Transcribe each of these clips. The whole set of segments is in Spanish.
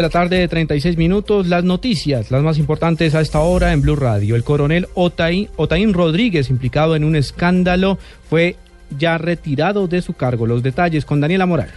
La tarde de 36 minutos, las noticias, las más importantes a esta hora en Blue Radio. El coronel Otaín, Otaín Rodríguez, implicado en un escándalo, fue ya retirado de su cargo. Los detalles con Daniela Morales.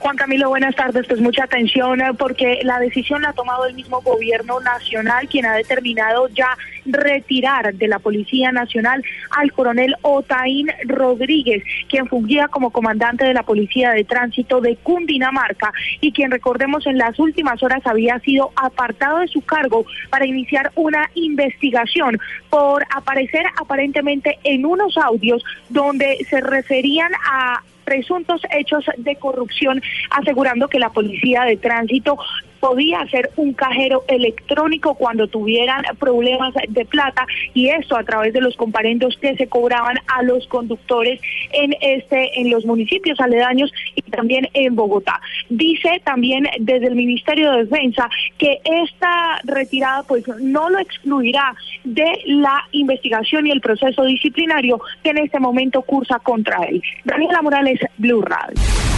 Juan Camilo, buenas tardes. Pues mucha atención eh, porque la decisión la ha tomado el mismo gobierno nacional, quien ha determinado ya retirar de la Policía Nacional al coronel Otaín Rodríguez, quien fungía como comandante de la Policía de Tránsito de Cundinamarca y quien, recordemos, en las últimas horas había sido apartado de su cargo para iniciar una investigación por aparecer aparentemente en unos audios donde se referían a presuntos hechos de corrupción, asegurando que la policía de tránsito podía hacer un cajero electrónico cuando tuvieran problemas de plata y esto a través de los comparendos que se cobraban a los conductores en este en los municipios aledaños y también en Bogotá. Dice también desde el Ministerio de Defensa que esta retirada pues no lo excluirá de la investigación y el proceso disciplinario que en este momento cursa contra él. Daniela Morales, Blue Radio.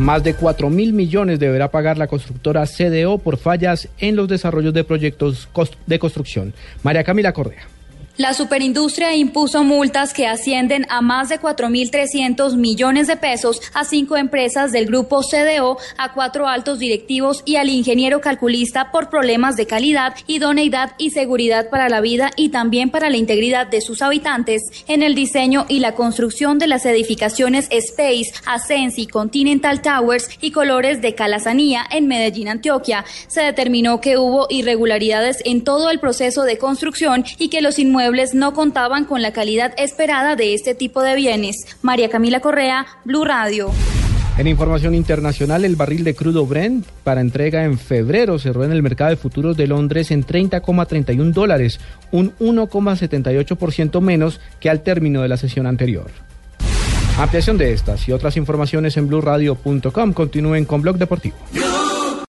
Más de 4 mil millones deberá pagar la constructora CDO por fallas en los desarrollos de proyectos de construcción. María Camila Correa. La superindustria impuso multas que ascienden a más de 4.300 millones de pesos a cinco empresas del grupo CDO, a cuatro altos directivos y al ingeniero calculista por problemas de calidad, idoneidad y seguridad para la vida y también para la integridad de sus habitantes en el diseño y la construcción de las edificaciones Space, Ascensi, Continental Towers y Colores de Calazanía en Medellín, Antioquia. Se determinó que hubo irregularidades en todo el proceso de construcción y que los no contaban con la calidad esperada de este tipo de bienes. María Camila Correa, Blue Radio. En información internacional, el barril de crudo Brent para entrega en febrero cerró en el mercado de futuros de Londres en 30,31 dólares, un 1,78% menos que al término de la sesión anterior. Ampliación de estas y otras informaciones en blueradio.com. Continúen con Blog Deportivo.